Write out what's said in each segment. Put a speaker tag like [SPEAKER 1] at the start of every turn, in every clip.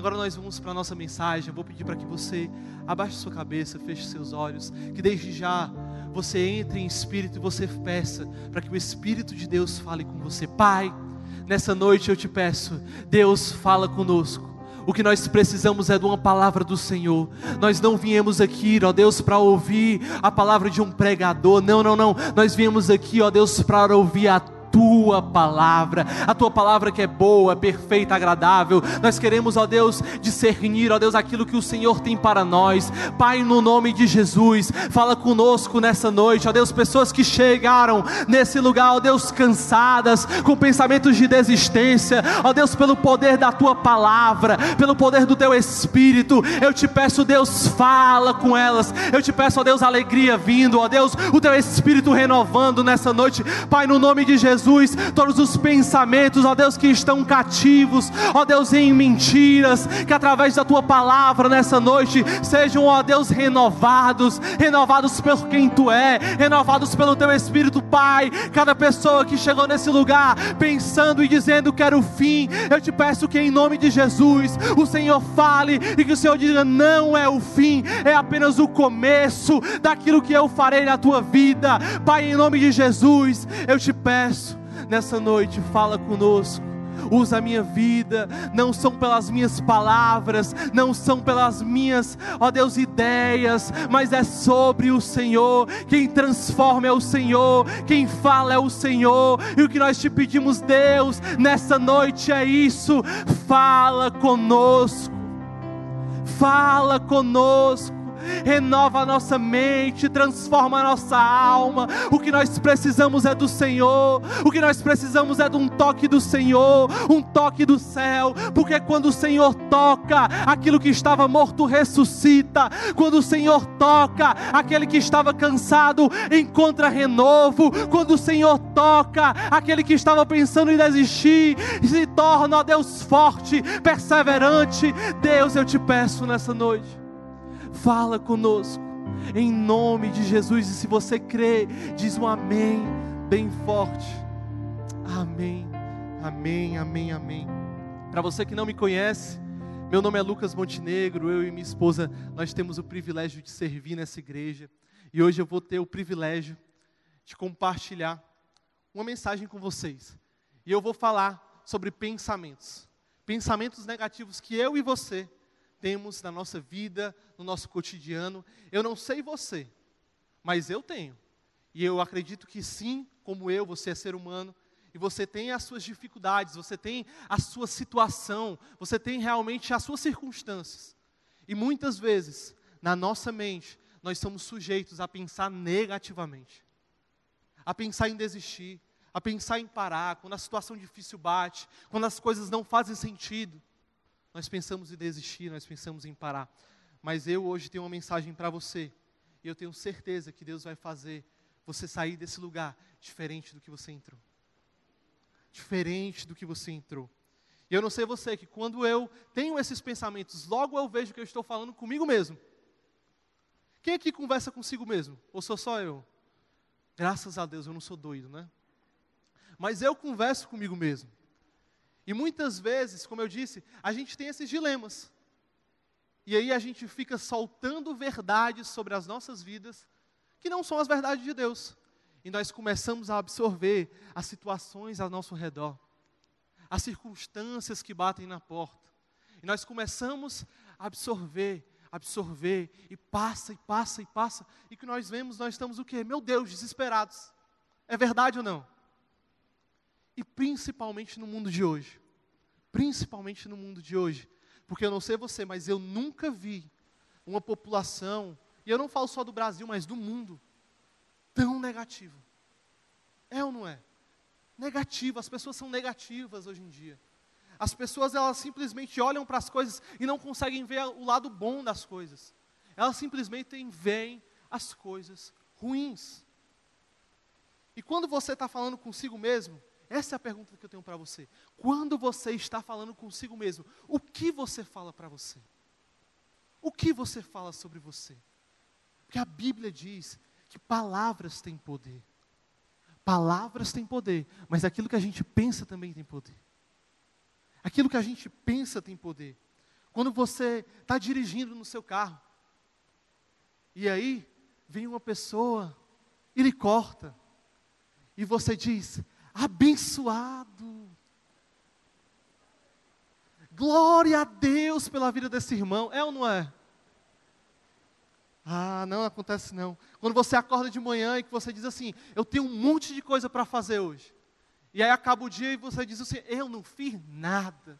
[SPEAKER 1] Agora nós vamos para a nossa mensagem. Eu vou pedir para que você abaixe sua cabeça, feche seus olhos, que desde já você entre em espírito e você peça para que o Espírito de Deus fale com você. Pai, nessa noite eu te peço, Deus fala conosco. O que nós precisamos é de uma palavra do Senhor. Nós não viemos aqui, ó Deus, para ouvir a palavra de um pregador. Não, não, não. Nós viemos aqui, ó Deus, para ouvir a tua palavra, a tua palavra que é boa, perfeita, agradável. Nós queremos, ó Deus, discernir, ó Deus, aquilo que o Senhor tem para nós. Pai, no nome de Jesus, fala conosco nessa noite, ó Deus, pessoas que chegaram nesse lugar, ó Deus, cansadas, com pensamentos de desistência, ó Deus, pelo poder da tua palavra, pelo poder do teu espírito, eu te peço, Deus, fala com elas. Eu te peço, ó Deus, alegria vindo, ó Deus, o teu espírito renovando nessa noite. Pai, no nome de Jesus, Jesus, todos os pensamentos, ó Deus, que estão cativos, ó Deus, em mentiras, que através da tua palavra nessa noite sejam, ó Deus, renovados, renovados por quem tu é, renovados pelo teu Espírito, Pai. Cada pessoa que chegou nesse lugar pensando e dizendo quero o fim, eu te peço que em nome de Jesus o Senhor fale e que o Senhor diga: não é o fim, é apenas o começo daquilo que eu farei na tua vida, Pai, em nome de Jesus, eu te peço nessa noite, fala conosco. Usa a minha vida, não são pelas minhas palavras, não são pelas minhas, ó Deus, ideias, mas é sobre o Senhor. Quem transforma é o Senhor, quem fala é o Senhor. E o que nós te pedimos, Deus, nessa noite é isso. Fala conosco, fala conosco renova a nossa mente, transforma a nossa alma. O que nós precisamos é do Senhor, o que nós precisamos é de um toque do Senhor, um toque do céu, porque quando o Senhor toca, aquilo que estava morto ressuscita, quando o Senhor toca, aquele que estava cansado encontra renovo, quando o Senhor toca, aquele que estava pensando em desistir se torna, ó Deus, forte, perseverante. Deus, eu te peço nessa noite fala conosco, em nome de Jesus. E se você crê, diz um amém, bem forte. Amém, amém, amém, amém. Para você que não me conhece, meu nome é Lucas Montenegro, eu e minha esposa, nós temos o privilégio de servir nessa igreja. E hoje eu vou ter o privilégio de compartilhar uma mensagem com vocês. E eu vou falar sobre pensamentos. Pensamentos negativos que eu e você temos na nossa vida, no nosso cotidiano. Eu não sei você, mas eu tenho. E eu acredito que sim, como eu, você é ser humano, e você tem as suas dificuldades, você tem a sua situação, você tem realmente as suas circunstâncias. E muitas vezes, na nossa mente, nós somos sujeitos a pensar negativamente, a pensar em desistir, a pensar em parar, quando a situação difícil bate, quando as coisas não fazem sentido. Nós pensamos em desistir, nós pensamos em parar. Mas eu hoje tenho uma mensagem para você. E eu tenho certeza que Deus vai fazer você sair desse lugar diferente do que você entrou. Diferente do que você entrou. E eu não sei você, que quando eu tenho esses pensamentos, logo eu vejo que eu estou falando comigo mesmo. Quem aqui conversa consigo mesmo? Ou sou só eu? Graças a Deus, eu não sou doido, né? Mas eu converso comigo mesmo. E muitas vezes, como eu disse, a gente tem esses dilemas. E aí a gente fica soltando verdades sobre as nossas vidas que não são as verdades de Deus. E nós começamos a absorver as situações ao nosso redor, as circunstâncias que batem na porta. E nós começamos a absorver, absorver, e passa, e passa, e passa. E que nós vemos, nós estamos o quê? Meu Deus, desesperados. É verdade ou não? E principalmente no mundo de hoje. Principalmente no mundo de hoje. Porque eu não sei você, mas eu nunca vi uma população, e eu não falo só do Brasil, mas do mundo, tão negativa. É ou não é? Negativa, as pessoas são negativas hoje em dia. As pessoas elas simplesmente olham para as coisas e não conseguem ver o lado bom das coisas. Elas simplesmente veem as coisas ruins. E quando você está falando consigo mesmo, essa é a pergunta que eu tenho para você. Quando você está falando consigo mesmo, o que você fala para você? O que você fala sobre você? Porque a Bíblia diz que palavras têm poder. Palavras têm poder, mas aquilo que a gente pensa também tem poder. Aquilo que a gente pensa tem poder. Quando você está dirigindo no seu carro, e aí vem uma pessoa e lhe corta, e você diz: abençoado. Glória a Deus pela vida desse irmão, é ou não é? Ah, não acontece não. Quando você acorda de manhã e que você diz assim, eu tenho um monte de coisa para fazer hoje. E aí acaba o dia e você diz assim, eu não fiz nada.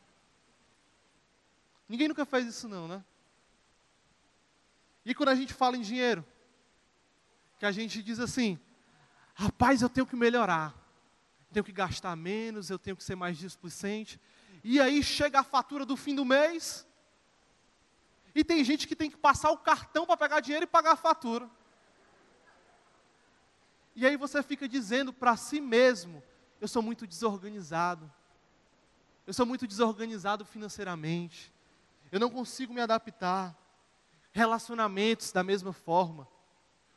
[SPEAKER 1] Ninguém nunca fez isso não, né? E quando a gente fala em dinheiro, que a gente diz assim, rapaz, eu tenho que melhorar. Tenho que gastar menos, eu tenho que ser mais displicente. E aí chega a fatura do fim do mês, e tem gente que tem que passar o cartão para pegar dinheiro e pagar a fatura. E aí você fica dizendo para si mesmo: eu sou muito desorganizado. Eu sou muito desorganizado financeiramente. Eu não consigo me adaptar. Relacionamentos da mesma forma.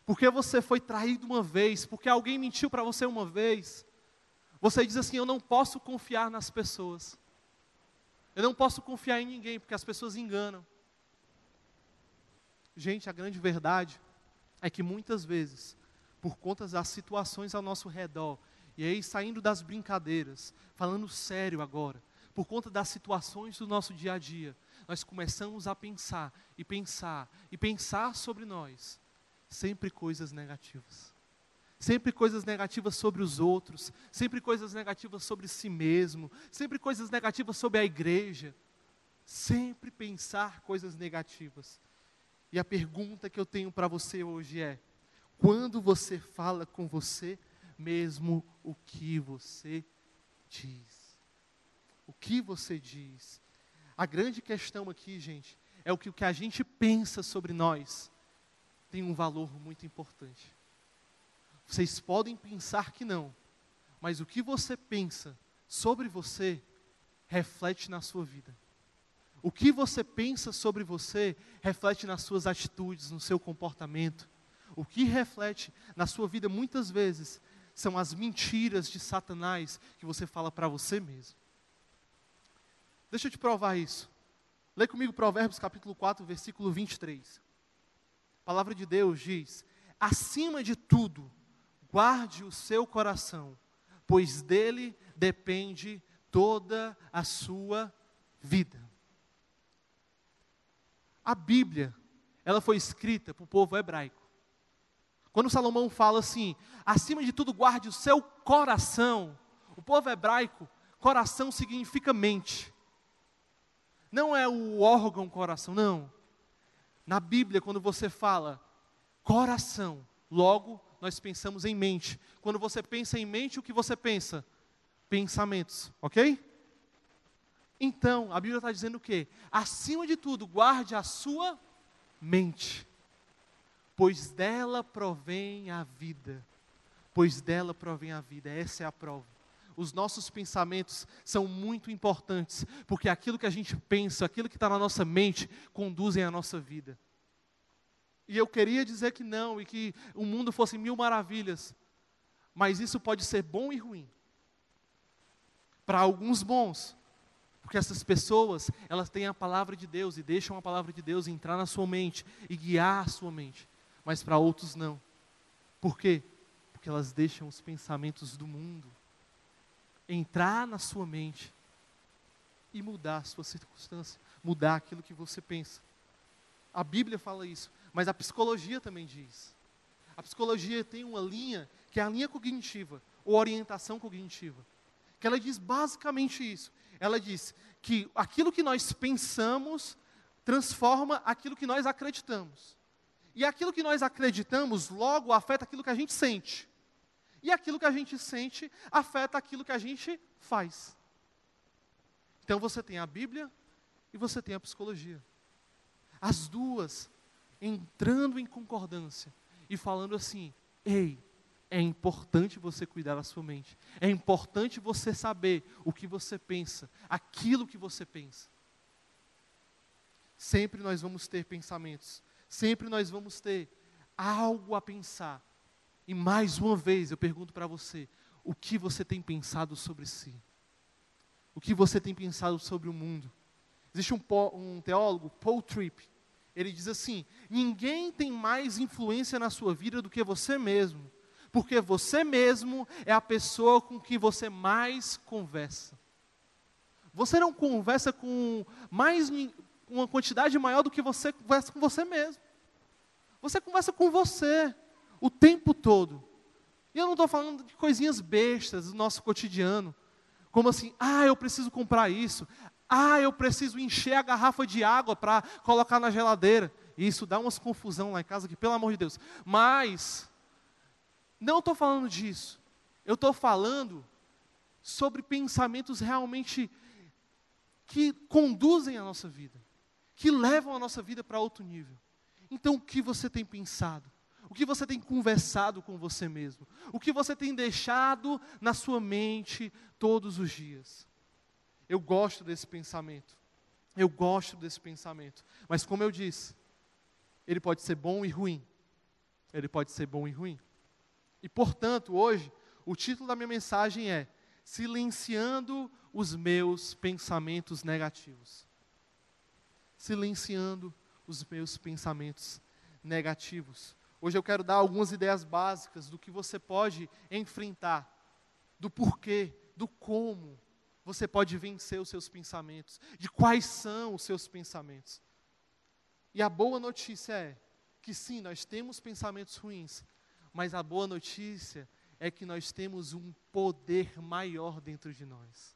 [SPEAKER 1] Porque você foi traído uma vez, porque alguém mentiu para você uma vez. Você diz assim: Eu não posso confiar nas pessoas. Eu não posso confiar em ninguém, porque as pessoas enganam. Gente, a grande verdade é que muitas vezes, por conta das situações ao nosso redor, e aí saindo das brincadeiras, falando sério agora, por conta das situações do nosso dia a dia, nós começamos a pensar e pensar e pensar sobre nós, sempre coisas negativas. Sempre coisas negativas sobre os outros, sempre coisas negativas sobre si mesmo, sempre coisas negativas sobre a igreja. Sempre pensar coisas negativas. E a pergunta que eu tenho para você hoje é: quando você fala com você mesmo, o que você diz? O que você diz? A grande questão aqui, gente, é o que, o que a gente pensa sobre nós tem um valor muito importante. Vocês podem pensar que não, mas o que você pensa sobre você reflete na sua vida. O que você pensa sobre você reflete nas suas atitudes, no seu comportamento. O que reflete na sua vida muitas vezes são as mentiras de Satanás que você fala para você mesmo. Deixa eu te provar isso. Lê comigo Provérbios capítulo 4, versículo 23. A palavra de Deus diz: Acima de tudo, guarde o seu coração, pois dele depende toda a sua vida. A Bíblia, ela foi escrita para o povo hebraico. Quando Salomão fala assim, acima de tudo guarde o seu coração, o povo hebraico, coração significa mente. Não é o órgão coração, não. Na Bíblia, quando você fala coração, logo nós pensamos em mente. Quando você pensa em mente, o que você pensa? Pensamentos, ok? Então, a Bíblia está dizendo o quê? Acima de tudo, guarde a sua mente, pois dela provém a vida. Pois dela provém a vida, essa é a prova. Os nossos pensamentos são muito importantes, porque aquilo que a gente pensa, aquilo que está na nossa mente, conduzem a nossa vida. E eu queria dizer que não, e que o mundo fosse mil maravilhas, mas isso pode ser bom e ruim. Para alguns bons, porque essas pessoas, elas têm a palavra de Deus e deixam a palavra de Deus entrar na sua mente e guiar a sua mente. Mas para outros não. Por quê? Porque elas deixam os pensamentos do mundo entrar na sua mente e mudar a sua circunstância, mudar aquilo que você pensa. A Bíblia fala isso, mas a psicologia também diz. A psicologia tem uma linha que é a linha cognitiva, ou orientação cognitiva, que ela diz basicamente isso ela diz que aquilo que nós pensamos transforma aquilo que nós acreditamos. E aquilo que nós acreditamos logo afeta aquilo que a gente sente. E aquilo que a gente sente afeta aquilo que a gente faz. Então você tem a Bíblia e você tem a psicologia. As duas entrando em concordância e falando assim: ei, é importante você cuidar da sua mente. É importante você saber o que você pensa, aquilo que você pensa. Sempre nós vamos ter pensamentos, sempre nós vamos ter algo a pensar. E mais uma vez eu pergunto para você: o que você tem pensado sobre si? O que você tem pensado sobre o mundo? Existe um, um teólogo, Paul Tripp, ele diz assim: ninguém tem mais influência na sua vida do que você mesmo, porque você mesmo é a pessoa com que você mais conversa. Você não conversa com mais uma quantidade maior do que você conversa com você mesmo. Você conversa com você o tempo todo. E eu não estou falando de coisinhas bestas do nosso cotidiano, como assim, ah, eu preciso comprar isso, ah, eu preciso encher a garrafa de água para colocar na geladeira. Isso dá umas confusão lá em casa, que pelo amor de Deus. Mas, não estou falando disso. Eu estou falando sobre pensamentos realmente que conduzem a nossa vida, que levam a nossa vida para outro nível. Então, o que você tem pensado? O que você tem conversado com você mesmo? O que você tem deixado na sua mente todos os dias? Eu gosto desse pensamento. Eu gosto desse pensamento. Mas, como eu disse, ele pode ser bom e ruim. Ele pode ser bom e ruim. E, portanto, hoje, o título da minha mensagem é Silenciando os meus pensamentos negativos. Silenciando os meus pensamentos negativos. Hoje eu quero dar algumas ideias básicas do que você pode enfrentar, do porquê, do como você pode vencer os seus pensamentos, de quais são os seus pensamentos. E a boa notícia é que sim, nós temos pensamentos ruins, mas a boa notícia é que nós temos um poder maior dentro de nós.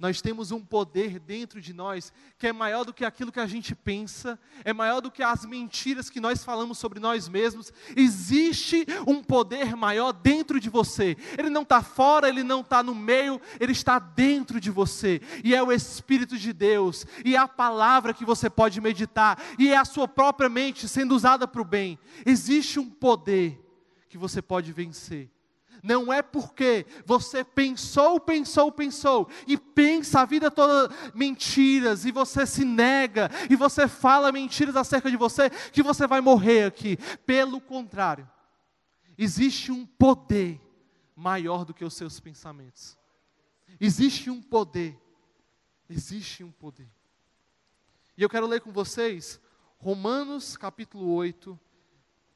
[SPEAKER 1] Nós temos um poder dentro de nós que é maior do que aquilo que a gente pensa, é maior do que as mentiras que nós falamos sobre nós mesmos. Existe um poder maior dentro de você. Ele não está fora, ele não está no meio, ele está dentro de você. E é o Espírito de Deus, e é a palavra que você pode meditar, e é a sua própria mente sendo usada para o bem. Existe um poder que você pode vencer não é porque você pensou, pensou, pensou e pensa a vida toda mentiras e você se nega e você fala mentiras acerca de você que você vai morrer aqui. Pelo contrário, existe um poder maior do que os seus pensamentos. Existe um poder. Existe um poder. E eu quero ler com vocês Romanos capítulo 8,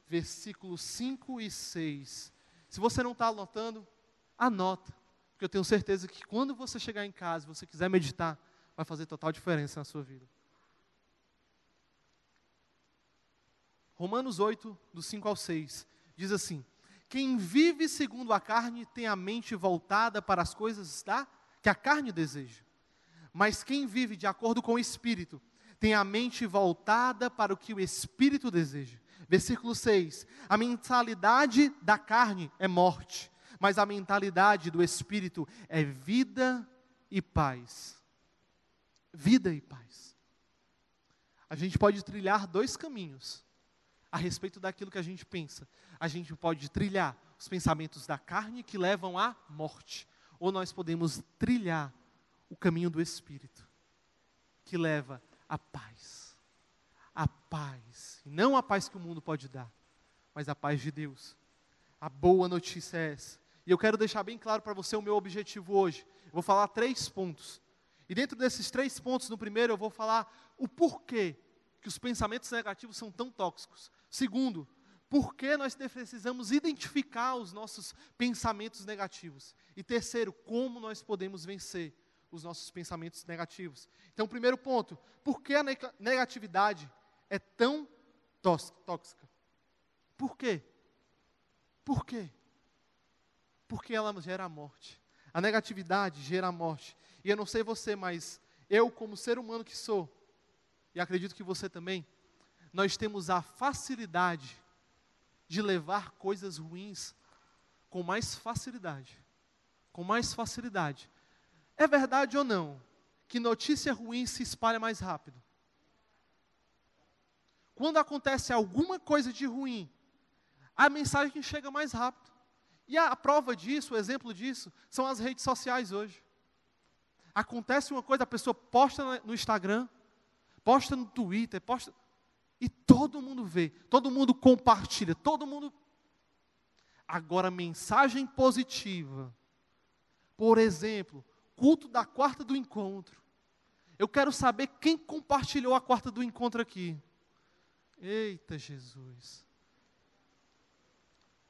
[SPEAKER 1] versículos 5 e 6 se você não está anotando, anota. Porque eu tenho certeza que quando você chegar em casa você quiser meditar, vai fazer total diferença na sua vida. Romanos 8, do 5 ao 6, diz assim: Quem vive segundo a carne tem a mente voltada para as coisas da, que a carne deseja. Mas quem vive de acordo com o Espírito tem a mente voltada para o que o Espírito deseja. Versículo 6: A mentalidade da carne é morte, mas a mentalidade do espírito é vida e paz. Vida e paz. A gente pode trilhar dois caminhos a respeito daquilo que a gente pensa. A gente pode trilhar os pensamentos da carne que levam à morte, ou nós podemos trilhar o caminho do espírito que leva à paz a paz. E não a paz que o mundo pode dar, mas a paz de Deus. A boa notícia é essa. E eu quero deixar bem claro para você o meu objetivo hoje. Eu vou falar três pontos. E dentro desses três pontos, no primeiro, eu vou falar o porquê que os pensamentos negativos são tão tóxicos. Segundo, por que nós precisamos identificar os nossos pensamentos negativos. E terceiro, como nós podemos vencer os nossos pensamentos negativos. Então, primeiro ponto, por que a negatividade é tão tóxica? Por quê? Por quê? Porque ela gera a morte. A negatividade gera a morte. E eu não sei você, mas eu, como ser humano que sou, e acredito que você também, nós temos a facilidade de levar coisas ruins com mais facilidade. Com mais facilidade. É verdade ou não que notícia ruim se espalha mais rápido? Quando acontece alguma coisa de ruim, a mensagem chega mais rápido. E a, prova disso, o exemplo disso, são as redes sociais hoje. Acontece uma coisa, a pessoa posta no Instagram, posta no Twitter, posta. E todo mundo vê, todo mundo compartilha, todo mundo. Agora, mensagem positiva. Por exemplo, culto da quarta do encontro. Eu quero saber quem compartilhou a quarta do encontro aqui. Eita Jesus.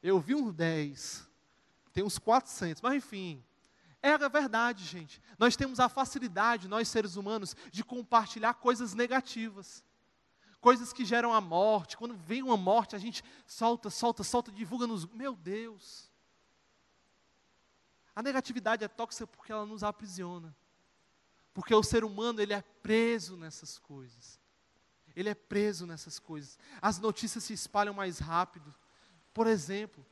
[SPEAKER 1] Eu vi uns 10, tem uns 400, mas enfim. É a verdade, gente. Nós temos a facilidade, nós seres humanos, de compartilhar coisas negativas. Coisas que geram a morte. Quando vem uma morte, a gente solta, solta, solta, divulga nos. Meu Deus. A negatividade é tóxica porque ela nos aprisiona. Porque o ser humano, ele é preso nessas coisas. Ele é preso nessas coisas. As notícias se espalham mais rápido. Por exemplo,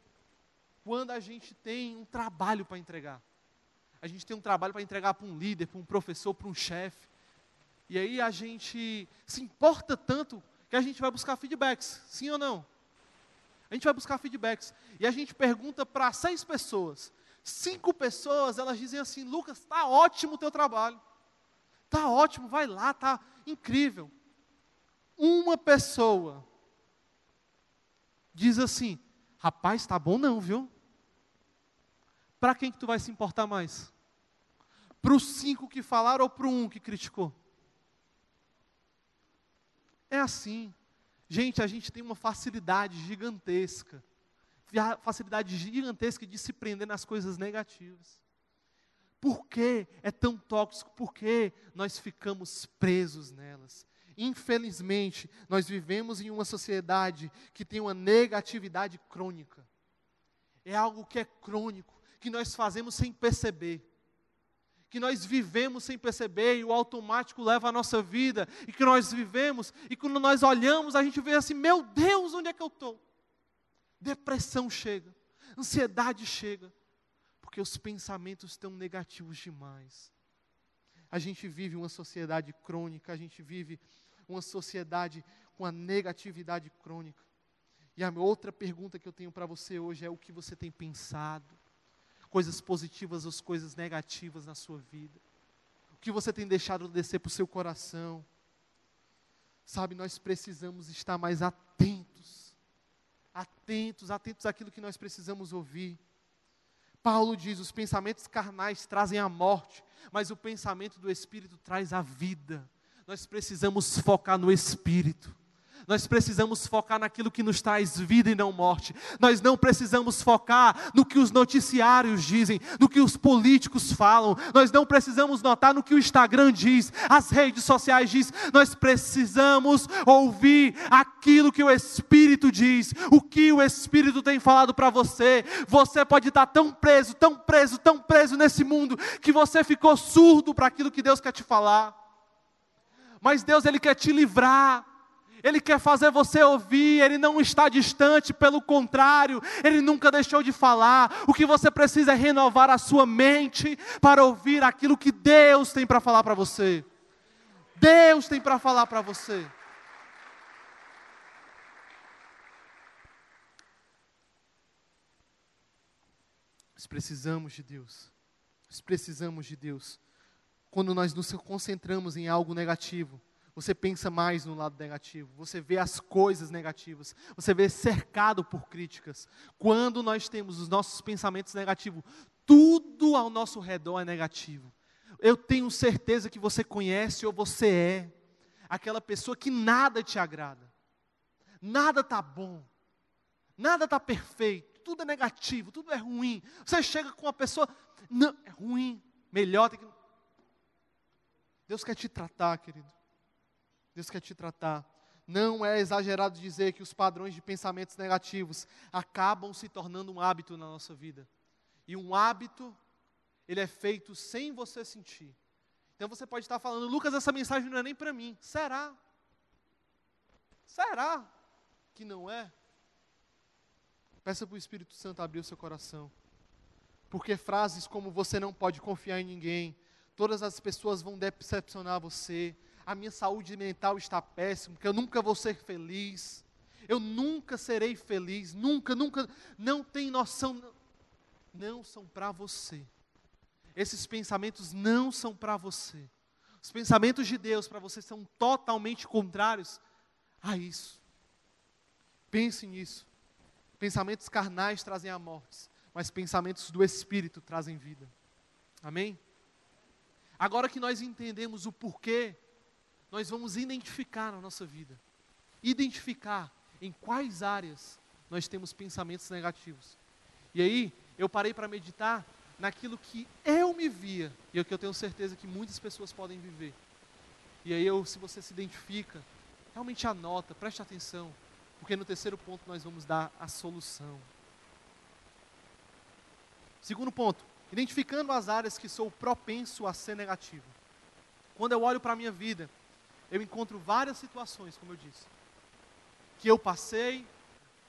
[SPEAKER 1] quando a gente tem um trabalho para entregar. A gente tem um trabalho para entregar para um líder, para um professor, para um chefe. E aí a gente se importa tanto que a gente vai buscar feedbacks, sim ou não? A gente vai buscar feedbacks. E a gente pergunta para seis pessoas. Cinco pessoas, elas dizem assim: Lucas, está ótimo o teu trabalho. Está ótimo, vai lá, está incrível. Uma pessoa diz assim: rapaz, está bom não, viu? Para quem que tu vai se importar mais? Para os cinco que falaram ou para o um que criticou? É assim. Gente, a gente tem uma facilidade gigantesca, facilidade gigantesca de se prender nas coisas negativas. Por que é tão tóxico? Por que nós ficamos presos nelas? Infelizmente, nós vivemos em uma sociedade que tem uma negatividade crônica. É algo que é crônico que nós fazemos sem perceber. Que nós vivemos sem perceber e o automático leva a nossa vida. E que nós vivemos e quando nós olhamos, a gente vê assim: meu Deus, onde é que eu estou? Depressão chega, ansiedade chega, porque os pensamentos estão negativos demais. A gente vive uma sociedade crônica, a gente vive uma sociedade com a negatividade crônica. E a outra pergunta que eu tenho para você hoje é: o que você tem pensado? coisas positivas ou coisas negativas na sua vida. O que você tem deixado descer para o seu coração. Sabe, nós precisamos estar mais atentos. Atentos, atentos àquilo que nós precisamos ouvir. Paulo diz: os pensamentos carnais trazem a morte, mas o pensamento do Espírito traz a vida. Nós precisamos focar no Espírito. Nós precisamos focar naquilo que nos traz vida e não morte. Nós não precisamos focar no que os noticiários dizem, no que os políticos falam. Nós não precisamos notar no que o Instagram diz, as redes sociais diz. Nós precisamos ouvir aquilo que o Espírito diz, o que o Espírito tem falado para você. Você pode estar tão preso, tão preso, tão preso nesse mundo que você ficou surdo para aquilo que Deus quer te falar. Mas Deus ele quer te livrar. Ele quer fazer você ouvir, Ele não está distante, pelo contrário, Ele nunca deixou de falar. O que você precisa é renovar a sua mente para ouvir aquilo que Deus tem para falar para você. Deus tem para falar para você. Nós precisamos de Deus. Nós precisamos de Deus. Quando nós nos concentramos em algo negativo, você pensa mais no lado negativo, você vê as coisas negativas, você vê cercado por críticas. Quando nós temos os nossos pensamentos negativos, tudo ao nosso redor é negativo. Eu tenho certeza que você conhece ou você é aquela pessoa que nada te agrada, nada está bom, nada está perfeito, tudo é negativo, tudo é ruim. Você chega com uma pessoa, não, é ruim, melhor. Tem que... Deus quer te tratar, querido. Deus quer te tratar. Não é exagerado dizer que os padrões de pensamentos negativos acabam se tornando um hábito na nossa vida. E um hábito, ele é feito sem você sentir. Então você pode estar falando, Lucas, essa mensagem não é nem para mim. Será? Será que não é? Peça para o Espírito Santo abrir o seu coração. Porque frases como você não pode confiar em ninguém, todas as pessoas vão decepcionar você, a minha saúde mental está péssima, que eu nunca vou ser feliz, eu nunca serei feliz, nunca, nunca, não tem noção, não, são para você. Esses pensamentos não são para você. Os pensamentos de Deus para você são totalmente contrários a isso. Pense nisso. Pensamentos carnais trazem a morte, mas pensamentos do Espírito trazem vida. Amém? Agora que nós entendemos o porquê, nós vamos identificar na nossa vida. Identificar em quais áreas nós temos pensamentos negativos. E aí, eu parei para meditar naquilo que eu me via e o que eu tenho certeza que muitas pessoas podem viver. E aí, eu, se você se identifica, realmente anota, preste atenção, porque no terceiro ponto nós vamos dar a solução. Segundo ponto, identificando as áreas que sou propenso a ser negativo. Quando eu olho para a minha vida, eu encontro várias situações, como eu disse, que eu passei,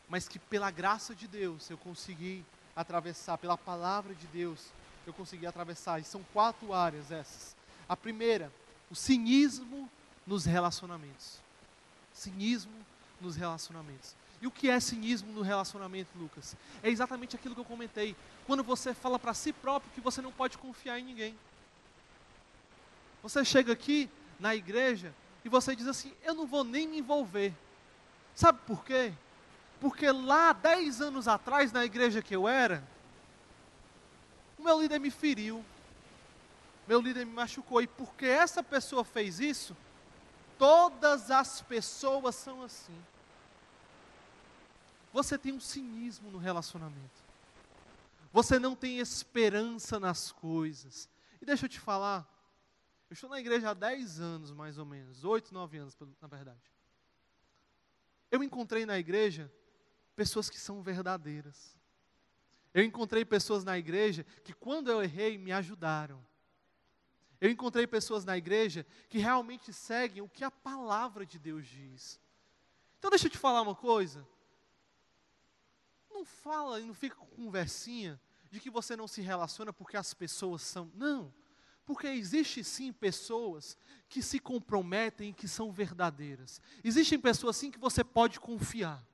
[SPEAKER 1] mas que pela graça de Deus eu consegui atravessar, pela palavra de Deus eu consegui atravessar. E são quatro áreas essas. A primeira, o cinismo nos relacionamentos. Cinismo nos relacionamentos. E o que é cinismo no relacionamento, Lucas? É exatamente aquilo que eu comentei. Quando você fala para si próprio que você não pode confiar em ninguém. Você chega aqui na igreja e você diz assim: Eu não vou nem me envolver. Sabe por quê? Porque lá, dez anos atrás, na igreja que eu era, o meu líder me feriu. Meu líder me machucou. E porque essa pessoa fez isso, todas as pessoas são assim. Você tem um cinismo no relacionamento. Você não tem esperança nas coisas. E deixa eu te falar, eu estou na igreja há 10 anos, mais ou menos, 8, 9 anos, na verdade. Eu encontrei na igreja pessoas que são verdadeiras. Eu encontrei pessoas na igreja que, quando eu errei, me ajudaram. Eu encontrei pessoas na igreja que realmente seguem o que a palavra de Deus diz. Então, deixa eu te falar uma coisa. Não fala e não fica com conversinha de que você não se relaciona porque as pessoas são. Não. Porque existe sim pessoas que se comprometem e que são verdadeiras. Existem pessoas sim que você pode confiar.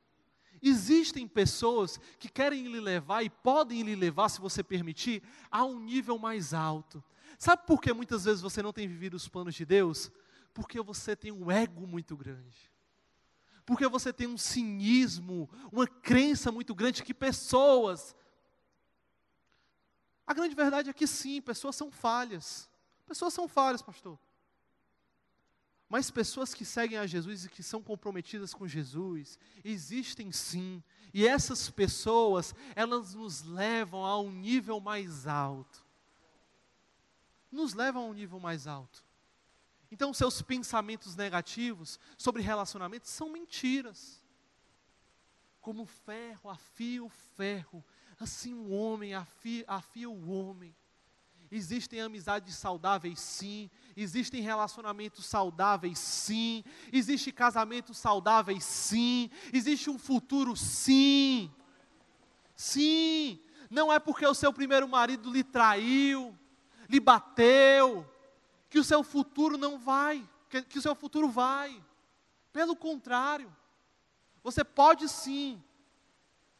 [SPEAKER 1] Existem pessoas que querem lhe levar e podem lhe levar, se você permitir, a um nível mais alto. Sabe por que muitas vezes você não tem vivido os planos de Deus? Porque você tem um ego muito grande. Porque você tem um cinismo, uma crença muito grande que pessoas. A grande verdade é que sim, pessoas são falhas. Pessoas são falhas, pastor. Mas pessoas que seguem a Jesus e que são comprometidas com Jesus, existem sim. E essas pessoas, elas nos levam a um nível mais alto. Nos levam a um nível mais alto. Então, seus pensamentos negativos sobre relacionamentos são mentiras. Como ferro afia o ferro, assim o homem afia, afia o homem. Existem amizades saudáveis, sim. Existem relacionamentos saudáveis, sim. Existe casamento saudáveis, sim. Existe um futuro, sim. Sim. Não é porque o seu primeiro marido lhe traiu, lhe bateu, que o seu futuro não vai, que, que o seu futuro vai. Pelo contrário, você pode sim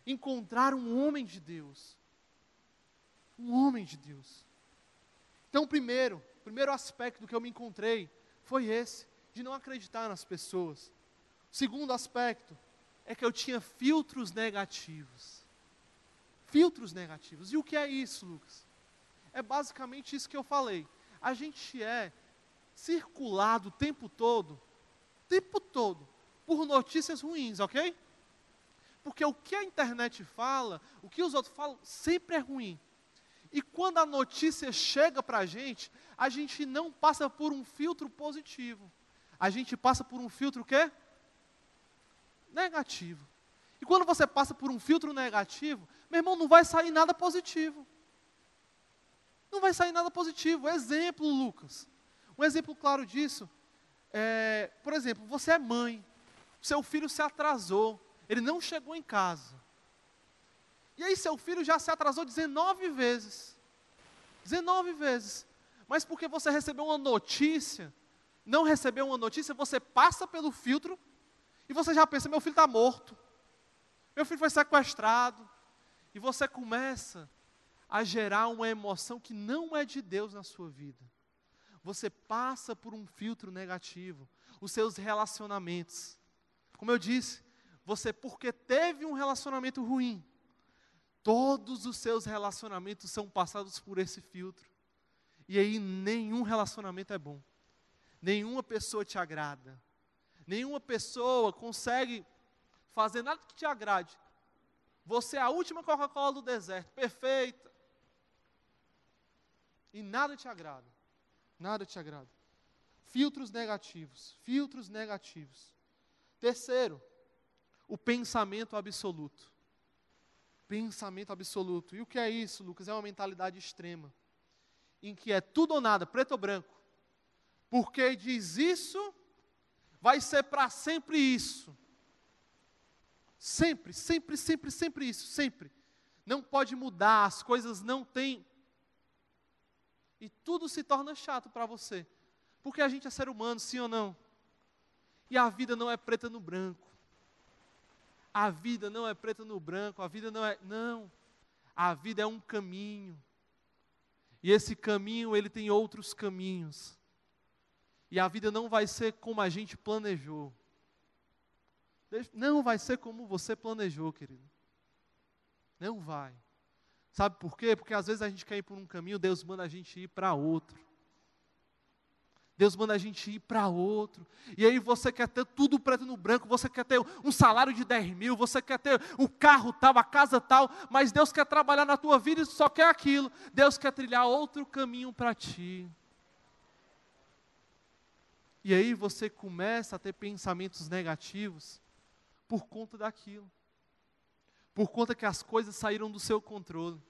[SPEAKER 1] encontrar um homem de Deus. Um homem de Deus então, primeiro, primeiro aspecto que eu me encontrei foi esse, de não acreditar nas pessoas. O segundo aspecto é que eu tinha filtros negativos. Filtros negativos. E o que é isso, Lucas? É basicamente isso que eu falei. A gente é circulado o tempo todo, tempo todo, por notícias ruins, ok? Porque o que a internet fala, o que os outros falam, sempre é ruim. E quando a notícia chega para a gente, a gente não passa por um filtro positivo. A gente passa por um filtro quê? Negativo. E quando você passa por um filtro negativo, meu irmão, não vai sair nada positivo. Não vai sair nada positivo. Exemplo, Lucas. Um exemplo claro disso é, por exemplo, você é mãe, seu filho se atrasou, ele não chegou em casa. E aí seu filho já se atrasou 19 vezes. 19 vezes. Mas porque você recebeu uma notícia, não recebeu uma notícia, você passa pelo filtro e você já pensa: meu filho está morto, meu filho foi sequestrado. E você começa a gerar uma emoção que não é de Deus na sua vida. Você passa por um filtro negativo. Os seus relacionamentos. Como eu disse, você, porque teve um relacionamento ruim, Todos os seus relacionamentos são passados por esse filtro. E aí nenhum relacionamento é bom. Nenhuma pessoa te agrada. Nenhuma pessoa consegue fazer nada que te agrade. Você é a última Coca-Cola do deserto, perfeita. E nada te agrada. Nada te agrada. Filtros negativos, filtros negativos. Terceiro, o pensamento absoluto. Pensamento absoluto. E o que é isso, Lucas? É uma mentalidade extrema, em que é tudo ou nada, preto ou branco. Porque diz isso, vai ser para sempre isso. Sempre, sempre, sempre, sempre isso, sempre. Não pode mudar, as coisas não têm. E tudo se torna chato para você. Porque a gente é ser humano, sim ou não? E a vida não é preta no branco. A vida não é preta no branco, a vida não é. Não. A vida é um caminho. E esse caminho, ele tem outros caminhos. E a vida não vai ser como a gente planejou. Não vai ser como você planejou, querido. Não vai. Sabe por quê? Porque às vezes a gente quer ir por um caminho, Deus manda a gente ir para outro. Deus manda a gente ir para outro. E aí você quer ter tudo preto no branco, você quer ter um salário de 10 mil, você quer ter o carro tal, a casa tal, mas Deus quer trabalhar na tua vida e só quer aquilo. Deus quer trilhar outro caminho para ti. E aí você começa a ter pensamentos negativos por conta daquilo. Por conta que as coisas saíram do seu controle.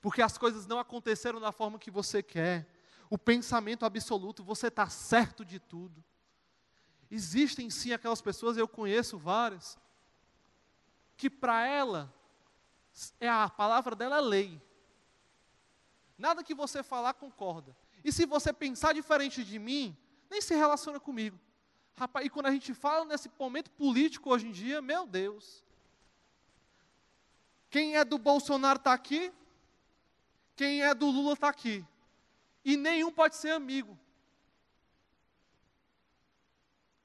[SPEAKER 1] Porque as coisas não aconteceram da forma que você quer o pensamento absoluto, você está certo de tudo. Existem sim aquelas pessoas, eu conheço várias, que para ela, é a palavra dela é lei. Nada que você falar concorda. E se você pensar diferente de mim, nem se relaciona comigo. Rapaz, e quando a gente fala nesse momento político hoje em dia, meu Deus. Quem é do Bolsonaro está aqui, quem é do Lula está aqui e nenhum pode ser amigo.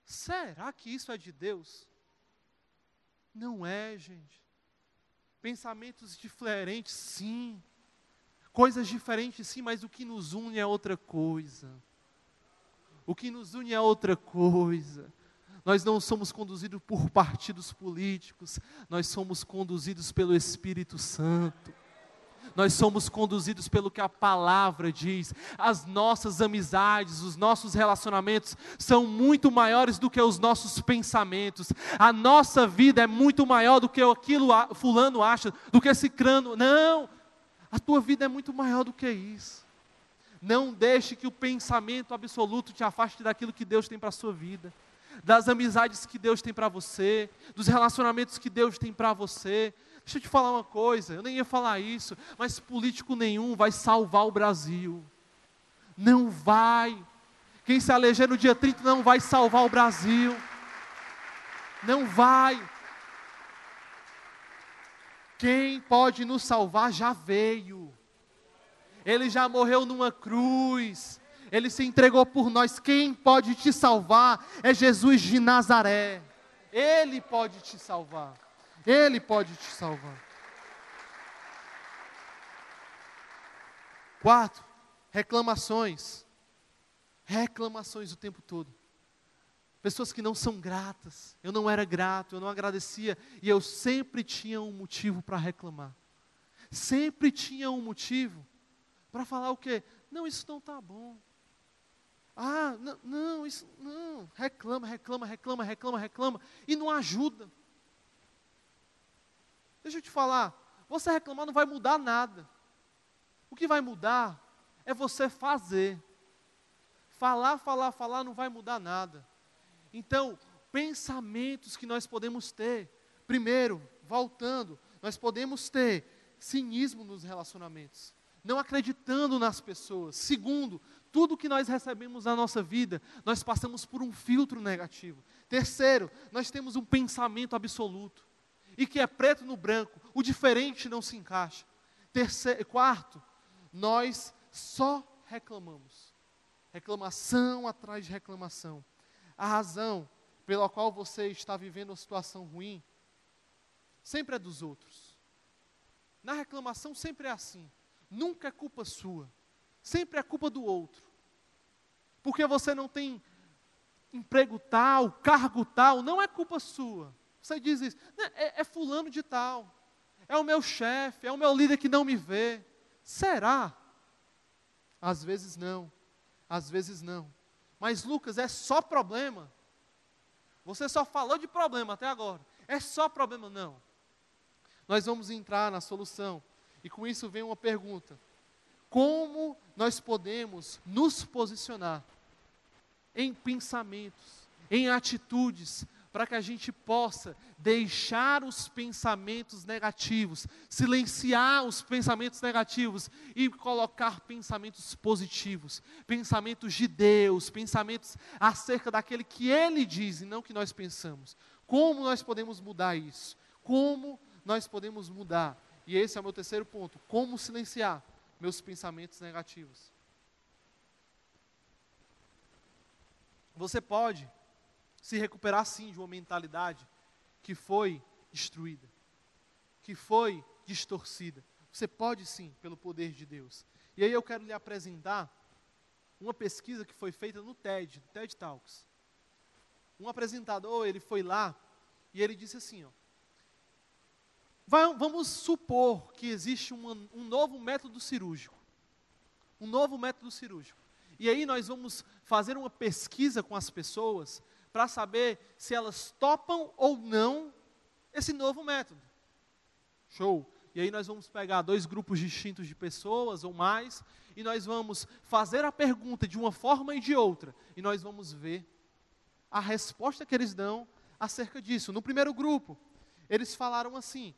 [SPEAKER 1] Será que isso é de Deus? Não é, gente. Pensamentos diferentes, sim. Coisas diferentes, sim, mas o que nos une é outra coisa. O que nos une é outra coisa. Nós não somos conduzidos por partidos políticos, nós somos conduzidos pelo Espírito Santo nós somos conduzidos pelo que a palavra diz. As nossas amizades, os nossos relacionamentos são muito maiores do que os nossos pensamentos. A nossa vida é muito maior do que aquilo fulano acha, do que esse crânio. Não! A tua vida é muito maior do que isso. Não deixe que o pensamento absoluto te afaste daquilo que Deus tem para a sua vida das amizades que Deus tem para você, dos relacionamentos que Deus tem para você, Deixa eu te falar uma coisa, eu nem ia falar isso, mas político nenhum vai salvar o Brasil. Não vai. Quem se eleger no dia 30 não vai salvar o Brasil. Não vai. Quem pode nos salvar já veio. Ele já morreu numa cruz. Ele se entregou por nós. Quem pode te salvar é Jesus de Nazaré. Ele pode te salvar. Ele pode te salvar. Quarto, reclamações. Reclamações o tempo todo. Pessoas que não são gratas. Eu não era grato, eu não agradecia. E eu sempre tinha um motivo para reclamar. Sempre tinha um motivo para falar o quê? Não, isso não está bom. Ah, não, não, isso não. Reclama, reclama, reclama, reclama, reclama. E não ajuda. Deixa eu te falar, você reclamar não vai mudar nada. O que vai mudar é você fazer. Falar, falar, falar não vai mudar nada. Então, pensamentos que nós podemos ter. Primeiro, voltando, nós podemos ter cinismo nos relacionamentos, não acreditando nas pessoas. Segundo, tudo que nós recebemos na nossa vida, nós passamos por um filtro negativo. Terceiro, nós temos um pensamento absoluto e que é preto no branco, o diferente não se encaixa. Terceiro, quarto, nós só reclamamos. Reclamação atrás de reclamação. A razão pela qual você está vivendo uma situação ruim sempre é dos outros. Na reclamação sempre é assim. Nunca é culpa sua. Sempre é culpa do outro. Porque você não tem emprego tal, cargo tal, não é culpa sua. Você diz isso, é, é fulano de tal, é o meu chefe, é o meu líder que não me vê. Será? Às vezes não, às vezes não. Mas Lucas, é só problema. Você só falou de problema até agora. É só problema, não. Nós vamos entrar na solução. E com isso vem uma pergunta: Como nós podemos nos posicionar em pensamentos, em atitudes, para que a gente possa deixar os pensamentos negativos, silenciar os pensamentos negativos e colocar pensamentos positivos, pensamentos de Deus, pensamentos acerca daquele que Ele diz e não que nós pensamos. Como nós podemos mudar isso? Como nós podemos mudar? E esse é o meu terceiro ponto: como silenciar meus pensamentos negativos? Você pode se recuperar sim de uma mentalidade que foi destruída, que foi distorcida. Você pode sim, pelo poder de Deus. E aí eu quero lhe apresentar uma pesquisa que foi feita no TED, TED Talks. Um apresentador, ele foi lá e ele disse assim, ó, Vamos supor que existe um novo método cirúrgico. Um novo método cirúrgico. E aí nós vamos fazer uma pesquisa com as pessoas para saber se elas topam ou não esse novo método. Show! E aí nós vamos pegar dois grupos distintos de pessoas ou mais, e nós vamos fazer a pergunta de uma forma e de outra, e nós vamos ver a resposta que eles dão acerca disso. No primeiro grupo, eles falaram assim: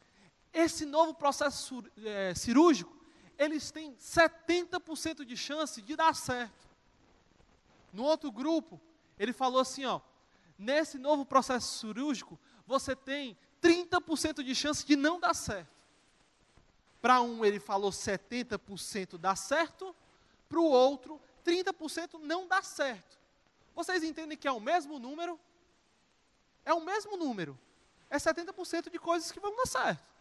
[SPEAKER 1] esse novo processo é, cirúrgico, eles têm 70% de chance de dar certo. No outro grupo, ele falou assim, ó, nesse novo processo cirúrgico, você tem 30% de chance de não dar certo. Para um, ele falou 70% dá certo, para o outro, 30% não dá certo. Vocês entendem que é o mesmo número? É o mesmo número. É 70% de coisas que vão dar certo.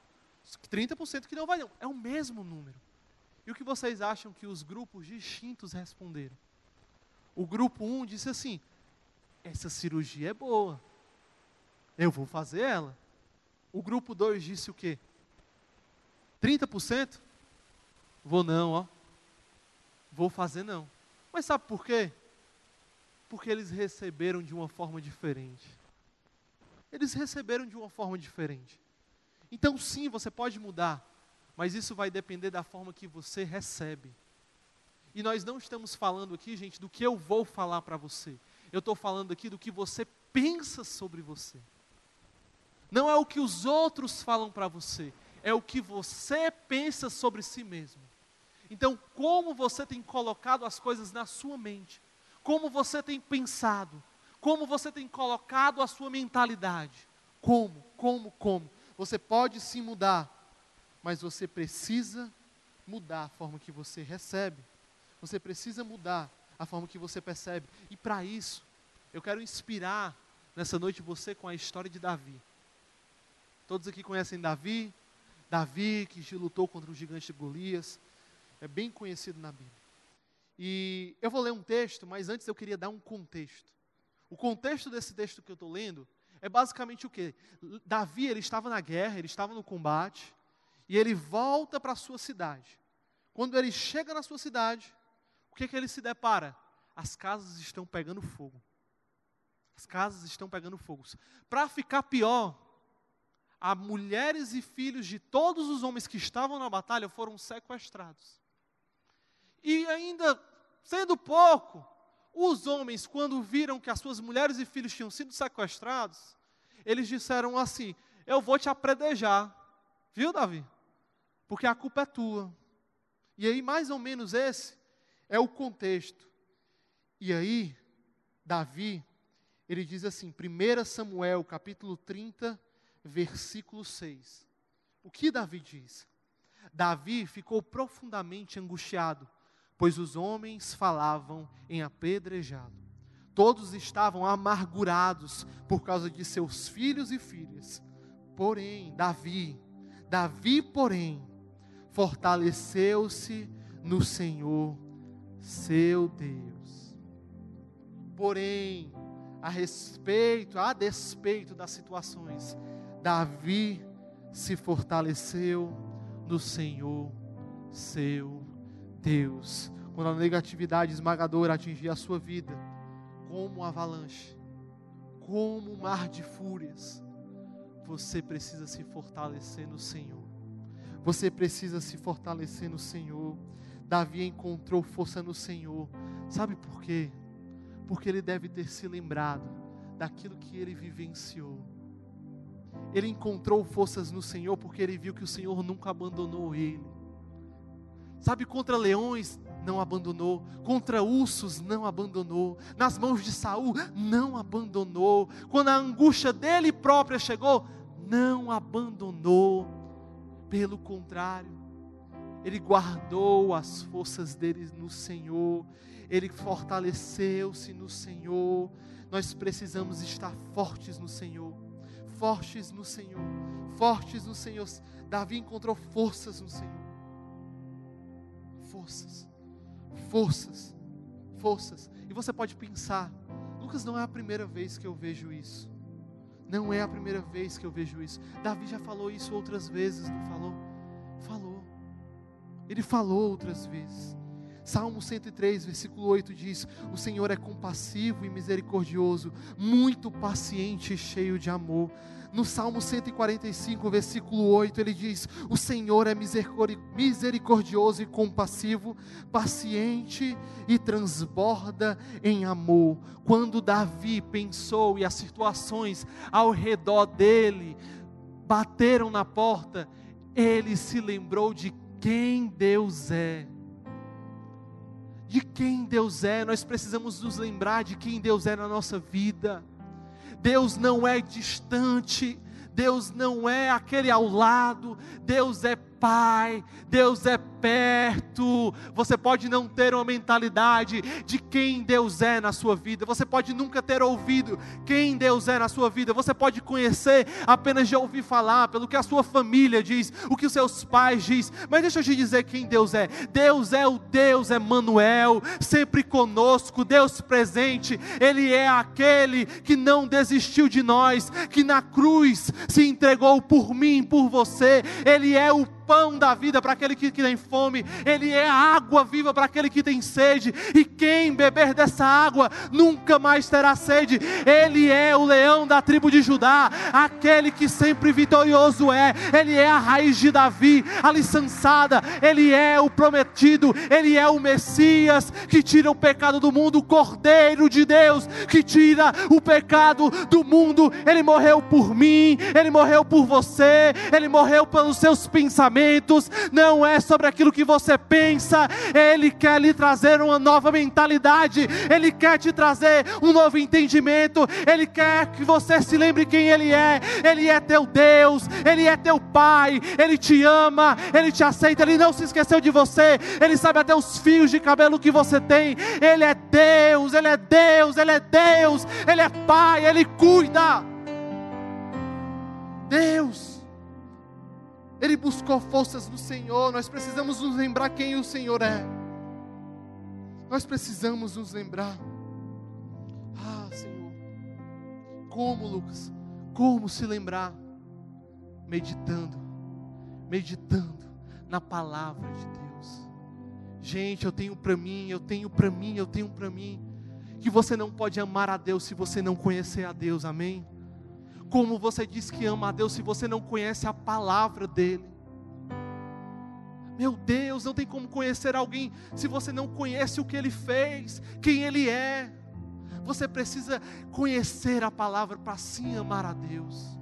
[SPEAKER 1] 30% que não vai não. É o mesmo número. E o que vocês acham que os grupos distintos responderam? O grupo 1 um disse assim: essa cirurgia é boa. Eu vou fazer ela. O grupo 2 disse o quê? 30%? Vou não, ó. Vou fazer não. Mas sabe por quê? Porque eles receberam de uma forma diferente. Eles receberam de uma forma diferente. Então, sim, você pode mudar, mas isso vai depender da forma que você recebe. E nós não estamos falando aqui, gente, do que eu vou falar para você. Eu estou falando aqui do que você pensa sobre você. Não é o que os outros falam para você, é o que você pensa sobre si mesmo. Então, como você tem colocado as coisas na sua mente? Como você tem pensado? Como você tem colocado a sua mentalidade? Como, como, como? Você pode sim mudar, mas você precisa mudar a forma que você recebe. Você precisa mudar a forma que você percebe. E para isso, eu quero inspirar nessa noite você com a história de Davi. Todos aqui conhecem Davi, Davi que lutou contra o gigante Golias, é bem conhecido na Bíblia. E eu vou ler um texto, mas antes eu queria dar um contexto. O contexto desse texto que eu estou lendo é basicamente o que? Davi ele estava na guerra, ele estava no combate, e ele volta para a sua cidade. Quando ele chega na sua cidade, o que, que ele se depara? As casas estão pegando fogo. As casas estão pegando fogo. Para ficar pior, a mulheres e filhos de todos os homens que estavam na batalha foram sequestrados. E ainda, sendo pouco, os homens, quando viram que as suas mulheres e filhos tinham sido sequestrados, eles disseram assim: Eu vou te apredejar, viu, Davi? Porque a culpa é tua. E aí, mais ou menos esse é o contexto. E aí, Davi, ele diz assim, 1 Samuel, capítulo 30, versículo 6. O que Davi diz? Davi ficou profundamente angustiado, pois os homens falavam em apedrejado. Todos estavam amargurados por causa de seus filhos e filhas. Porém, Davi, Davi, porém, fortaleceu-se no Senhor seu Deus. Porém, a respeito, a despeito das situações, Davi se fortaleceu no Senhor, seu Deus. Quando a negatividade esmagadora atingia a sua vida, como um avalanche, como um mar de fúrias, você precisa se fortalecer no Senhor. Você precisa se fortalecer no Senhor. Davi encontrou força no Senhor. Sabe por quê? Porque ele deve ter se lembrado daquilo que ele vivenciou. Ele encontrou forças no Senhor porque ele viu que o Senhor nunca abandonou ele. Sabe, contra leões não abandonou, contra ursos não abandonou, nas mãos de Saul não abandonou. Quando a angústia dele própria chegou, não abandonou. Pelo contrário, ele guardou as forças dele no Senhor, ele fortaleceu-se no Senhor. Nós precisamos estar fortes no Senhor, fortes no Senhor, fortes no Senhor. Davi encontrou forças no Senhor. Forças, forças, forças. E você pode pensar, Lucas, não é a primeira vez que eu vejo isso. Não é a primeira vez que eu vejo isso. Davi já falou isso outras vezes, não falou? Falou. Ele falou outras vezes. Salmo 103, versículo 8 diz: O Senhor é compassivo e misericordioso, muito paciente e cheio de amor. No Salmo 145, versículo 8, ele diz: O Senhor é misericordioso e compassivo, paciente e transborda em amor. Quando Davi pensou e as situações ao redor dele bateram na porta, ele se lembrou de quem Deus é de quem Deus é, nós precisamos nos lembrar de quem Deus é na nossa vida. Deus não é distante, Deus não é aquele ao lado, Deus é Pai, Deus é perto. Você pode não ter uma mentalidade de quem Deus é na sua vida, você pode nunca ter ouvido quem Deus é na sua vida, você pode conhecer apenas de ouvir falar, pelo que a sua família diz, o que os seus pais diz, mas deixa eu te dizer quem Deus é. Deus é o Deus Emanuel, sempre conosco, Deus presente. Ele é aquele que não desistiu de nós, que na cruz se entregou por mim, por você. Ele é o pão da vida para aquele que, que tem fome, Ele é a água viva para aquele que tem sede, e quem beber dessa água nunca mais terá sede. Ele é o leão da tribo de Judá, aquele que sempre vitorioso é, Ele é a raiz de Davi, aliançada, Ele é o prometido, Ele é o Messias que tira o pecado do mundo, o Cordeiro de Deus que tira o pecado do mundo. Ele morreu por mim, Ele morreu por você, Ele morreu pelos seus pensamentos pensamentos, não é sobre aquilo que você pensa. Ele quer lhe trazer uma nova mentalidade, Ele quer te trazer um novo entendimento, Ele quer que você se lembre quem Ele é. Ele é teu Deus, Ele é teu Pai, Ele te ama, Ele te aceita, Ele não se esqueceu de você, Ele sabe até os fios de cabelo que você tem. Ele é Deus, Ele é Deus, Ele é Deus, Ele é Pai, Ele cuida. Deus ele buscou forças no Senhor. Nós precisamos nos lembrar quem o Senhor é. Nós precisamos nos lembrar. Ah, Senhor. Como, Lucas? Como se lembrar? Meditando. Meditando na palavra de Deus. Gente, eu tenho para mim, eu tenho para mim, eu tenho para mim. Que você não pode amar a Deus se você não conhecer a Deus, amém? Como você diz que ama a Deus se você não conhece a palavra dEle? Meu Deus, não tem como conhecer alguém se você não conhece o que Ele fez, quem Ele é. Você precisa conhecer a palavra para sim amar a Deus.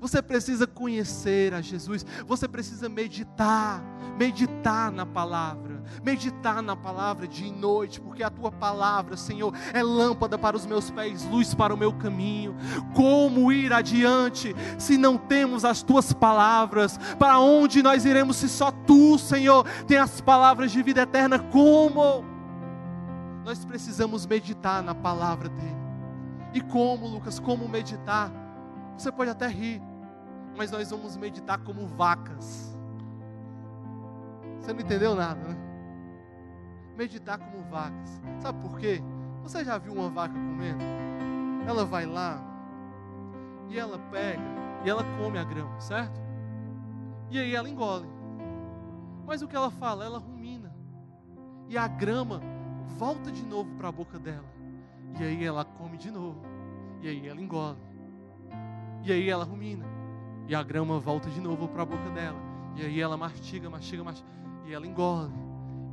[SPEAKER 1] Você precisa conhecer a Jesus, você precisa meditar, meditar na palavra, meditar na palavra dia e noite, porque a tua palavra, Senhor, é lâmpada para os meus pés, luz para o meu caminho. Como ir adiante se não temos as tuas palavras? Para onde nós iremos se só tu, Senhor, tem as palavras de vida eterna? Como? Nós precisamos meditar na palavra dele. E como, Lucas, como meditar? Você pode até rir, mas nós vamos meditar como vacas. Você não entendeu nada, né? Meditar como vacas. Sabe por quê? Você já viu uma vaca comendo? Ela vai lá e ela pega e ela come a grama, certo? E aí ela engole. Mas o que ela fala? Ela rumina. E a grama volta de novo para a boca dela. E aí ela come de novo. E aí ela engole. E aí ela rumina. E a grama volta de novo para a boca dela. E aí ela mastiga, mastiga, mastiga. E ela engole.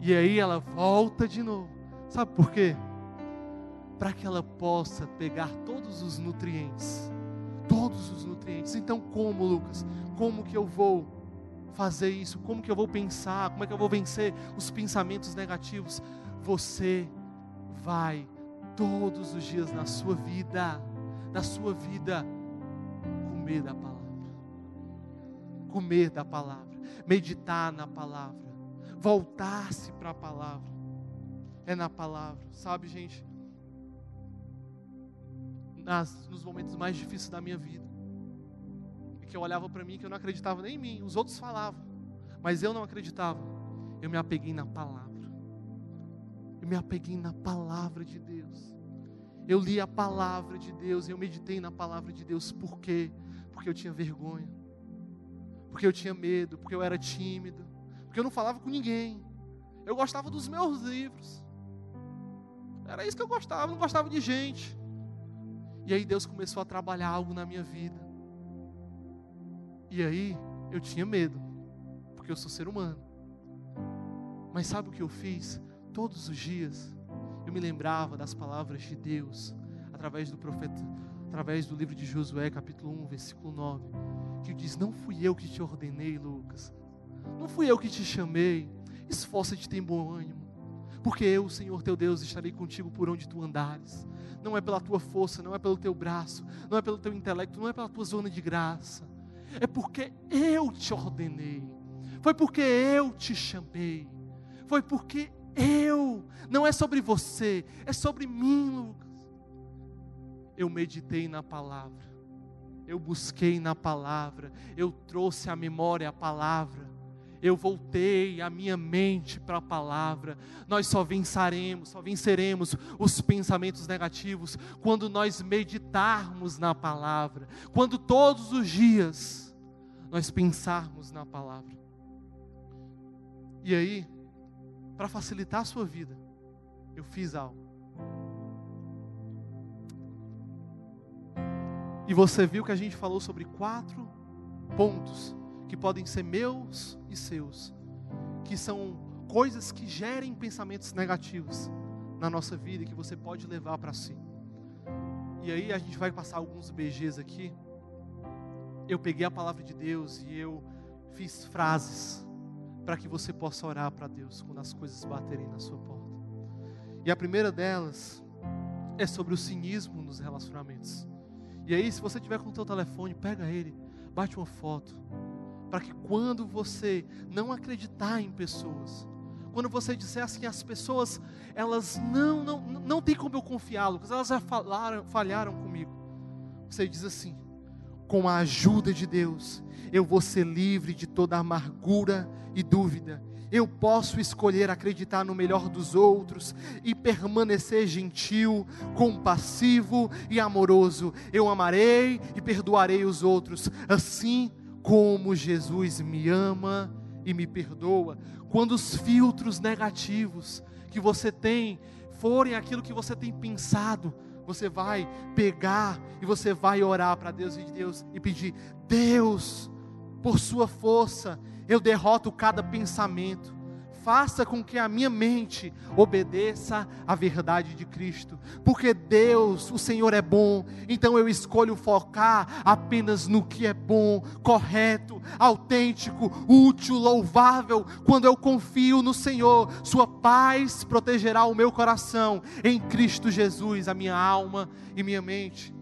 [SPEAKER 1] E aí ela volta de novo. Sabe por quê? Para que ela possa pegar todos os nutrientes. Todos os nutrientes. Então, como, Lucas? Como que eu vou fazer isso? Como que eu vou pensar? Como é que eu vou vencer os pensamentos negativos? Você vai todos os dias na sua vida, na sua vida, comer da palavra. Comer da palavra, meditar na palavra, voltar-se para a palavra. É na palavra, sabe, gente? Nas, nos momentos mais difíceis da minha vida, e que eu olhava para mim que eu não acreditava nem em mim, os outros falavam, mas eu não acreditava. Eu me apeguei na palavra. Eu me apeguei na palavra de Deus. Eu li a palavra de Deus, eu meditei na palavra de Deus. Por quê? Porque eu tinha vergonha. Porque eu tinha medo, porque eu era tímido, porque eu não falava com ninguém. Eu gostava dos meus livros. Era isso que eu gostava, não gostava de gente. E aí Deus começou a trabalhar algo na minha vida. E aí eu tinha medo, porque eu sou ser humano. Mas sabe o que eu fiz? Todos os dias eu me lembrava das palavras de Deus através do profeta, através do livro de Josué, capítulo 1, versículo 9, que diz: Não fui eu que te ordenei, Lucas. Não fui eu que te chamei. Esforça-te, tem bom ânimo. Porque eu, Senhor teu Deus, estarei contigo por onde tu andares. Não é pela tua força, não é pelo teu braço, não é pelo teu intelecto, não é pela tua zona de graça. É porque eu te ordenei. Foi porque eu te chamei. Foi porque eu, não é sobre você, é sobre mim, Lucas. Eu meditei na palavra, eu busquei na palavra, eu trouxe à memória a palavra, eu voltei a minha mente para a palavra. Nós só venceremos, só venceremos os pensamentos negativos quando nós meditarmos na palavra, quando todos os dias nós pensarmos na palavra. E aí, para facilitar a sua vida, eu fiz algo. E você viu que a gente falou sobre quatro pontos que podem ser meus e seus, que são coisas que gerem pensamentos negativos na nossa vida e que você pode levar para si. E aí a gente vai passar alguns BGs aqui. Eu peguei a palavra de Deus e eu fiz frases para que você possa orar para Deus quando as coisas baterem na sua porta. E a primeira delas é sobre o cinismo nos relacionamentos. E aí, se você tiver com o teu telefone, pega ele, bate uma foto, para que quando você não acreditar em pessoas, quando você disser assim, as pessoas, elas não, não, não tem como eu confiar, Lucas, elas já falaram, falharam comigo. Você diz assim, com a ajuda de Deus, eu vou ser livre de toda amargura e dúvida. Eu posso escolher acreditar no melhor dos outros e permanecer gentil, compassivo e amoroso. Eu amarei e perdoarei os outros, assim como Jesus me ama e me perdoa. Quando os filtros negativos que você tem forem aquilo que você tem pensado, você vai pegar e você vai orar para Deus e Deus e pedir: Deus, por sua força, eu derroto cada pensamento faça com que a minha mente obedeça à verdade de Cristo, porque Deus, o Senhor é bom, então eu escolho focar apenas no que é bom, correto, autêntico, útil, louvável. Quando eu confio no Senhor, Sua paz protegerá o meu coração em Cristo Jesus, a minha alma e minha mente.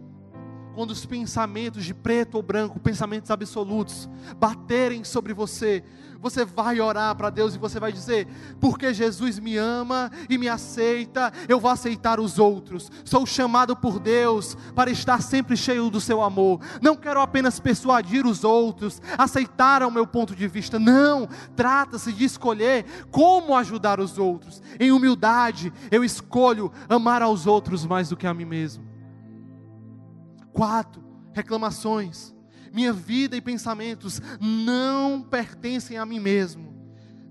[SPEAKER 1] Quando os pensamentos de preto ou branco, pensamentos absolutos, baterem sobre você, você vai orar para Deus e você vai dizer: porque Jesus me ama e me aceita, eu vou aceitar os outros. Sou chamado por Deus para estar sempre cheio do seu amor. Não quero apenas persuadir os outros, aceitar o meu ponto de vista. Não, trata-se de escolher como ajudar os outros. Em humildade, eu escolho amar aos outros mais do que a mim mesmo. Quatro, reclamações. Minha vida e pensamentos não pertencem a mim mesmo.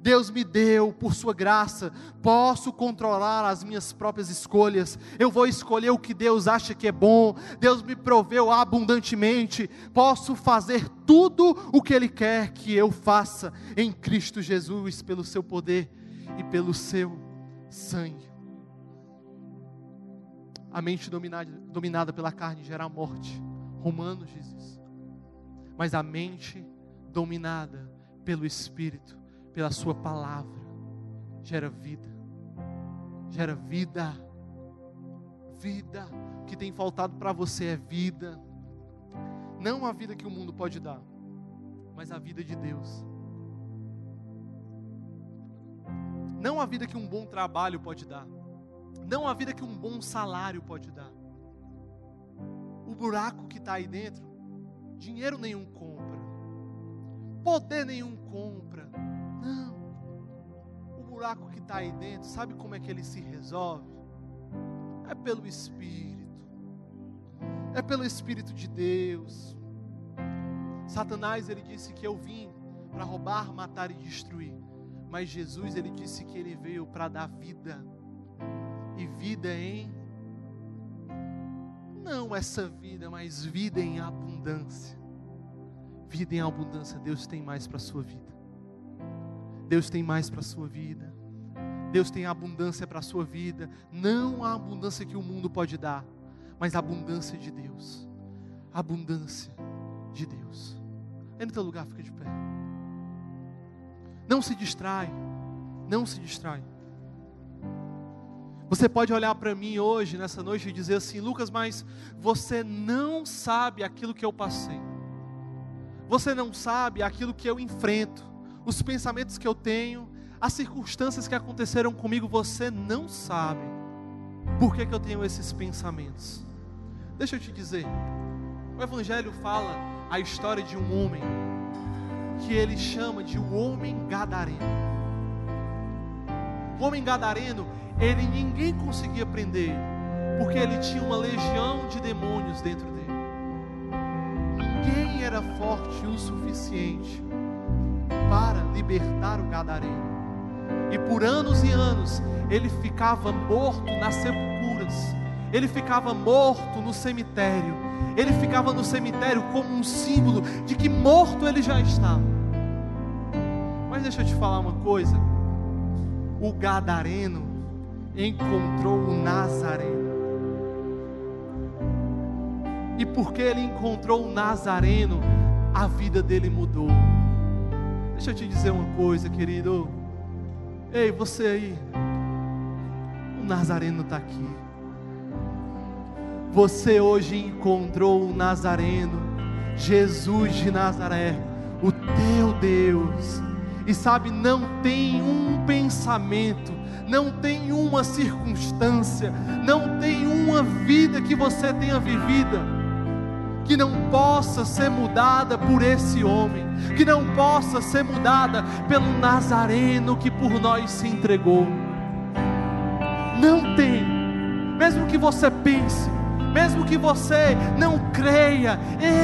[SPEAKER 1] Deus me deu por Sua graça, posso controlar as minhas próprias escolhas, eu vou escolher o que Deus acha que é bom, Deus me proveu abundantemente, posso fazer tudo o que Ele quer que eu faça em Cristo Jesus, pelo Seu poder e pelo Seu sangue. A mente dominada, dominada pela carne gera morte. Romanos diz isso mas a mente dominada pelo Espírito, pela Sua palavra, gera vida, gera vida, vida. O que tem faltado para você é vida, não a vida que o mundo pode dar, mas a vida de Deus. Não a vida que um bom trabalho pode dar, não a vida que um bom salário pode dar. O buraco que está aí dentro dinheiro nenhum compra, poder nenhum compra. Não. O buraco que está aí dentro, sabe como é que ele se resolve? É pelo Espírito, é pelo Espírito de Deus. Satanás, ele disse que eu vim para roubar, matar e destruir. Mas Jesus, ele disse que ele veio para dar vida, e vida em não essa vida, mas vida em abundância. Vida em abundância, Deus tem mais para a sua vida. Deus tem mais para a sua vida. Deus tem abundância para a sua vida. Não a abundância que o mundo pode dar, mas a abundância de Deus. A abundância de Deus. É no teu lugar, fica de pé. Não se distrai. Não se distrai. Você pode olhar para mim hoje, nessa noite, e dizer assim: Lucas, mas você não sabe aquilo que eu passei. Você não sabe aquilo que eu enfrento, os pensamentos que eu tenho, as circunstâncias que aconteceram comigo. Você não sabe por que, que eu tenho esses pensamentos. Deixa eu te dizer: o Evangelho fala a história de um homem que ele chama de o homem gadareno. Homem gadareno ele ninguém conseguia prender, porque ele tinha uma legião de demônios dentro dele. Ninguém era forte o suficiente para libertar o gadareno. E por anos e anos ele ficava morto nas sepulturas. Ele ficava morto no cemitério. Ele ficava no cemitério como um símbolo de que morto ele já estava. Mas deixa eu te falar uma coisa. O gadareno encontrou o Nazareno. E porque ele encontrou o Nazareno, a vida dele mudou. Deixa eu te dizer uma coisa, querido. Ei, você aí, o Nazareno está aqui. Você hoje encontrou o Nazareno, Jesus de Nazaré, o teu Deus. E sabe, não tem um pensamento não tem uma circunstância, não tem uma vida que você tenha vivida que não possa ser mudada por esse homem, que não possa ser mudada pelo Nazareno que por nós se entregou. Não tem, mesmo que você pense, mesmo que você não creia,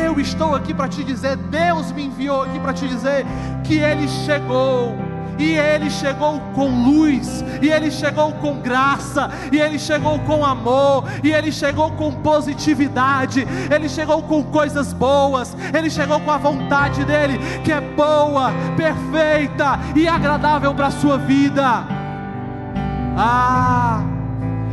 [SPEAKER 1] eu estou aqui para te dizer, Deus me enviou aqui para te dizer que Ele chegou e ele chegou com luz, e ele chegou com graça, e ele chegou com amor, e ele chegou com positividade, ele chegou com coisas boas, ele chegou com a vontade dele, que é boa, perfeita e agradável para a sua vida. Ah!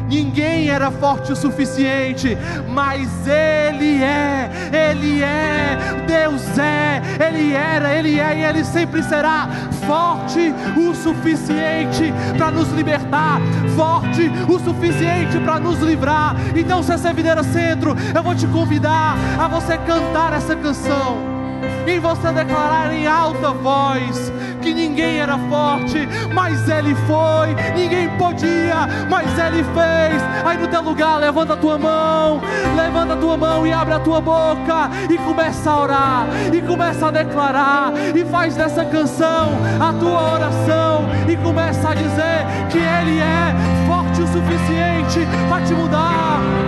[SPEAKER 1] Ninguém era forte o suficiente, mas Ele é, Ele é, Deus é, Ele era, Ele é e Ele sempre será forte o suficiente para nos libertar, forte o suficiente para nos livrar. Então, se é videira centro, eu vou te convidar a você cantar essa canção e você declarar em alta voz que ninguém era forte, mas Ele foi, ninguém podia, mas Ele fez. Aí no teu lugar, levanta a tua mão, levanta a tua mão e abre a tua boca. E começa a orar, e começa a declarar, e faz dessa canção a tua oração, e começa a dizer que Ele é forte o suficiente para te mudar.